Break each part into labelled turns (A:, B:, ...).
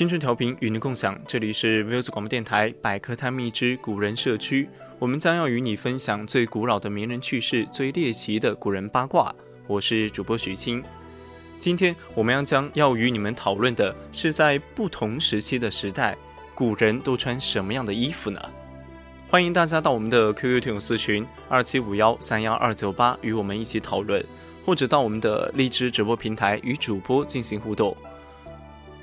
A: 青春调频与您共享，这里是 v i s 广播电台百科探秘之古人社区，我们将要与你分享最古老的名人趣事、最猎奇的古人八卦。我是主播许清，今天我们要将要与你们讨论的是，在不同时期的时代，古人都穿什么样的衣服呢？欢迎大家到我们的 QQ 听友私群二七五幺三幺二九八与我们一起讨论，或者到我们的荔枝直播平台与主播进行互动。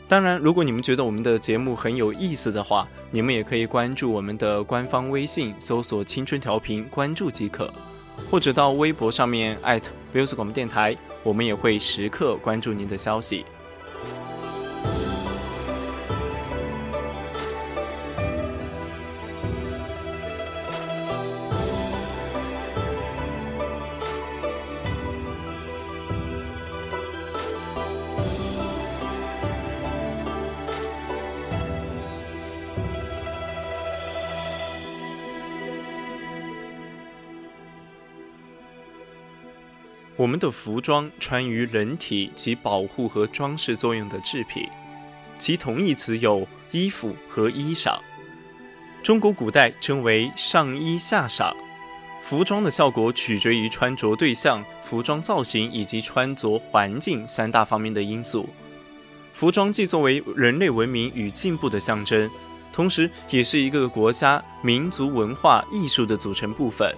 A: 当然，如果你们觉得我们的节目很有意思的话，你们也可以关注我们的官方微信，搜索“青春调频”，关注即可；或者到微博上面艾特 v i s 广播电台，我们也会时刻关注您的消息。我们的服装穿于人体及保护和装饰作用的制品，其同义词有衣服和衣裳。中国古代称为上衣下裳。服装的效果取决于穿着对象、服装造型以及穿着环境三大方面的因素。服装既作为人类文明与进步的象征，同时也是一个国家民族文化艺术的组成部分。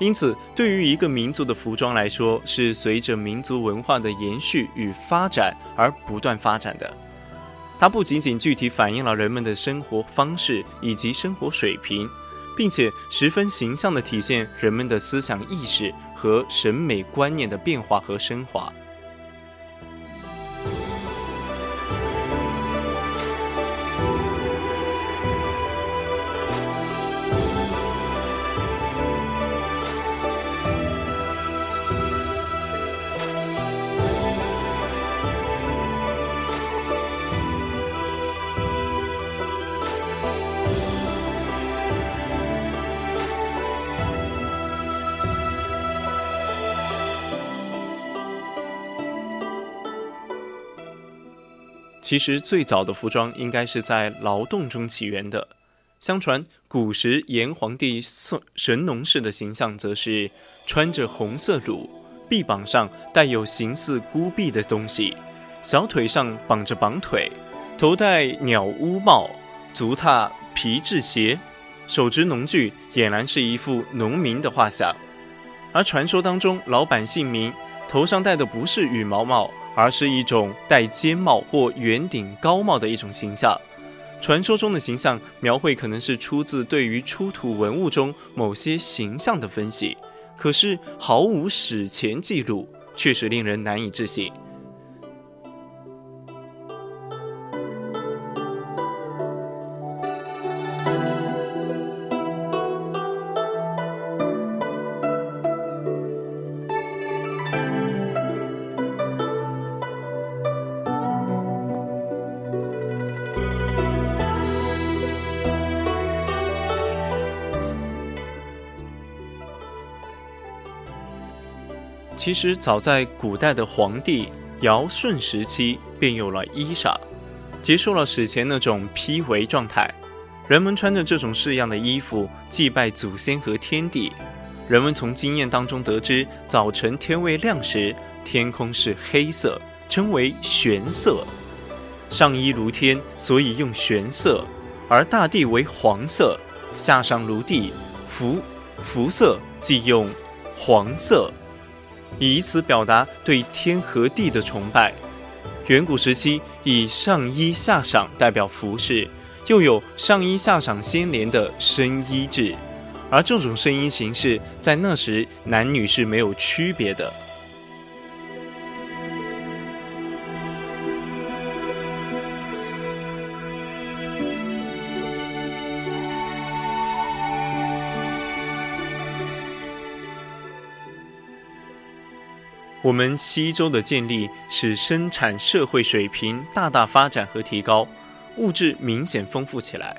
A: 因此，对于一个民族的服装来说，是随着民族文化的延续与发展而不断发展的。它不仅仅具体反映了人们的生活方式以及生活水平，并且十分形象地体现人们的思想意识和审美观念的变化和升华。其实最早的服装应该是在劳动中起源的。相传古时炎黄帝神神农氏的形象，则是穿着红色襦，臂膀上带有形似孤臂的东西，小腿上绑着绑腿，头戴鸟乌帽，足踏皮质鞋，手执农具，俨然是一副农民的画像。而传说当中，老板姓名头上戴的不是羽毛帽。而是一种戴尖帽或圆顶高帽的一种形象。传说中的形象描绘可能是出自对于出土文物中某些形象的分析，可是毫无史前记录，确实令人难以置信。其实早在古代的皇帝尧舜时期便有了衣裳，结束了史前那种披围状态。人们穿着这种式样的衣服祭拜祖先和天地。人们从经验当中得知，早晨天未亮时，天空是黑色，称为玄色。上衣如天，所以用玄色；而大地为黄色，下上如地，服服色即用黄色，以此表达对天和地的崇拜。远古时期以上衣下裳代表服饰。又有上衣下裳相连的深衣制，而这种声音形式在那时男女是没有区别的。我们西周的建立使生产社会水平大大发展和提高。物质明显丰富起来，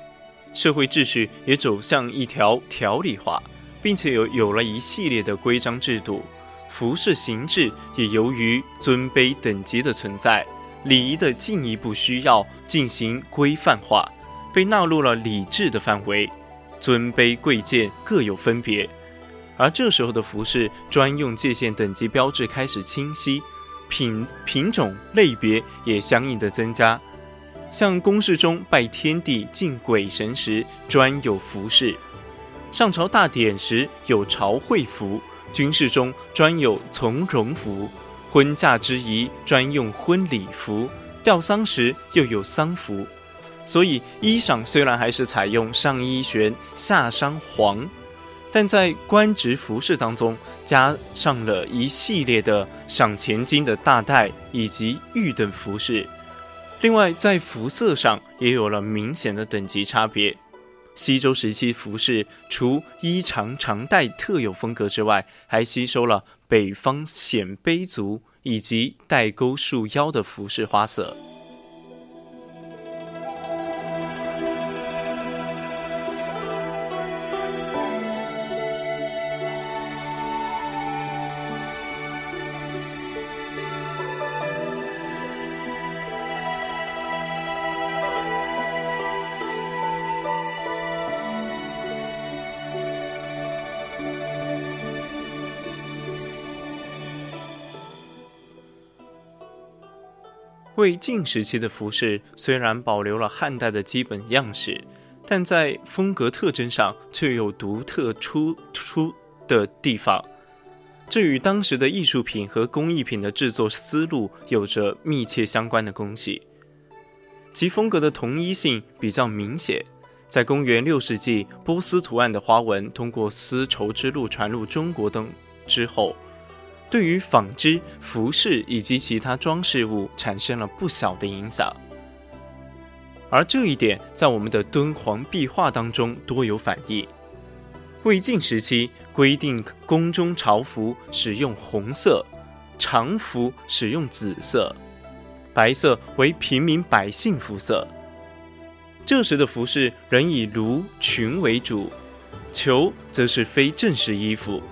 A: 社会秩序也走向一条条理化，并且有有了一系列的规章制度。服饰形制也由于尊卑等级的存在，礼仪的进一步需要进行规范化，被纳入了礼制的范围。尊卑贵贱各有分别，而这时候的服饰专用界限等级标志开始清晰，品品种类别也相应的增加。像宫室中拜天地、敬鬼神时专有服饰，上朝大典时有朝会服，军事中专有从容服，婚嫁之仪专用婚礼服，吊丧时又有丧服。所以衣裳虽然还是采用上衣玄、下裳黄，但在官职服饰当中加上了一系列的赏钱金的大带以及玉等服饰。另外，在服色上也有了明显的等级差别。西周时期服饰除衣长长带特有风格之外，还吸收了北方鲜卑族以及带钩束腰的服饰花色。魏晋时期的服饰虽然保留了汉代的基本样式，但在风格特征上却有独特突出的地方，这与当时的艺术品和工艺品的制作思路有着密切相关的关系。其风格的同一性比较明显。在公元六世纪，波斯图案的花纹通过丝绸之路传入中国等之后。对于纺织、服饰以及其他装饰物产生了不小的影响，而这一点在我们的敦煌壁画当中多有反映。魏晋时期规定宫中朝服使用红色，常服使用紫色，白色为平民百姓肤色。这时的服饰仍以襦裙为主，裘则是非正式衣服。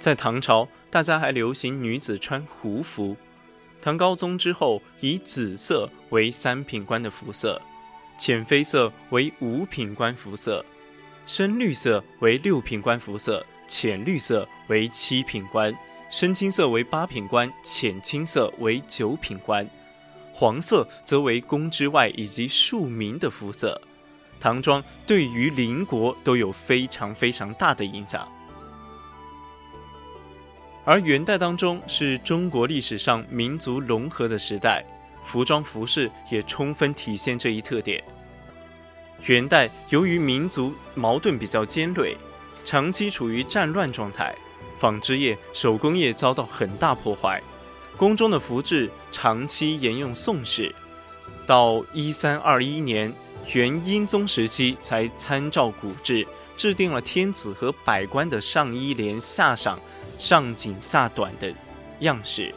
A: 在唐朝，大家还流行女子穿胡服。唐高宗之后，以紫色为三品官的服色，浅绯色为五品官服色，深绿色为六品官服色，浅绿色为七品官，深青色为八品官，浅青色为九品官，黄色则为宫之外以及庶民的肤色。唐装对于邻国都有非常非常大的影响。而元代当中是中国历史上民族融合的时代，服装服饰也充分体现这一特点。元代由于民族矛盾比较尖锐，长期处于战乱状态，纺织业、手工业遭到很大破坏，宫中的服制长期沿用宋式，到一三二一年元英宗时期才参照古制，制定了天子和百官的上衣连下裳、上紧下短的样式。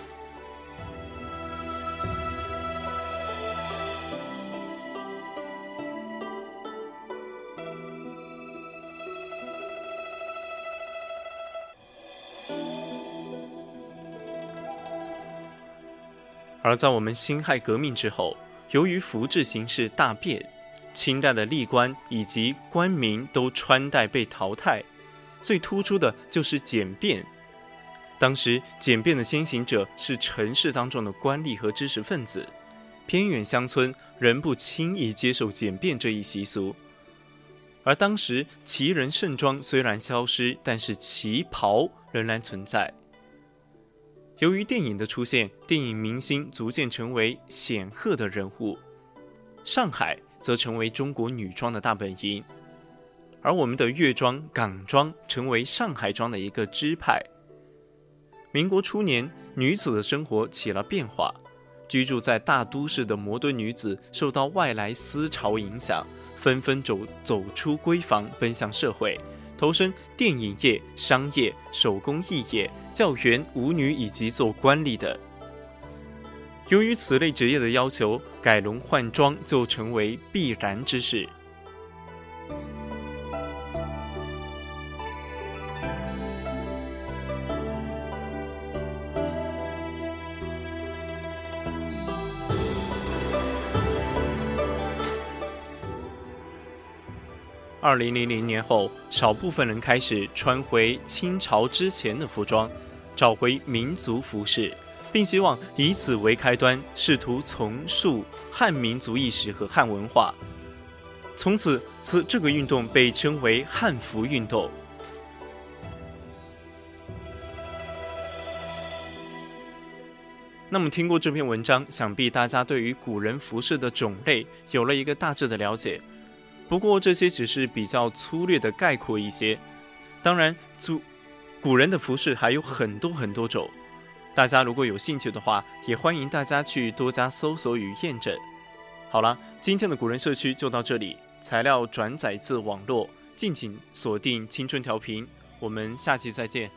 A: 而在我们辛亥革命之后，由于服制形式大变，清代的吏官以及官民都穿戴被淘汰，最突出的就是简便。当时简便的先行者是城市当中的官吏和知识分子，偏远乡村仍不轻易接受简便这一习俗。而当时旗人盛装虽然消失，但是旗袍仍然存在。由于电影的出现，电影明星逐渐成为显赫的人物，上海则成为中国女装的大本营，而我们的粤装、港装成为上海装的一个支派。民国初年，女子的生活起了变化，居住在大都市的摩登女子受到外来思潮影响，纷纷走走出闺房，奔向社会。投身电影业、商业、手工艺业、教员、舞女以及做官吏的。由于此类职业的要求，改容换装就成为必然之事。二零零零年后，少部分人开始穿回清朝之前的服装，找回民族服饰，并希望以此为开端，试图重塑汉民族意识和汉文化。从此，此这个运动被称为汉服运动。那么，听过这篇文章，想必大家对于古人服饰的种类有了一个大致的了解。不过这些只是比较粗略的概括一些，当然，古古人的服饰还有很多很多种，大家如果有兴趣的话，也欢迎大家去多加搜索与验证。好了，今天的古人社区就到这里，材料转载自网络，敬请锁定青春调频，我们下期再见。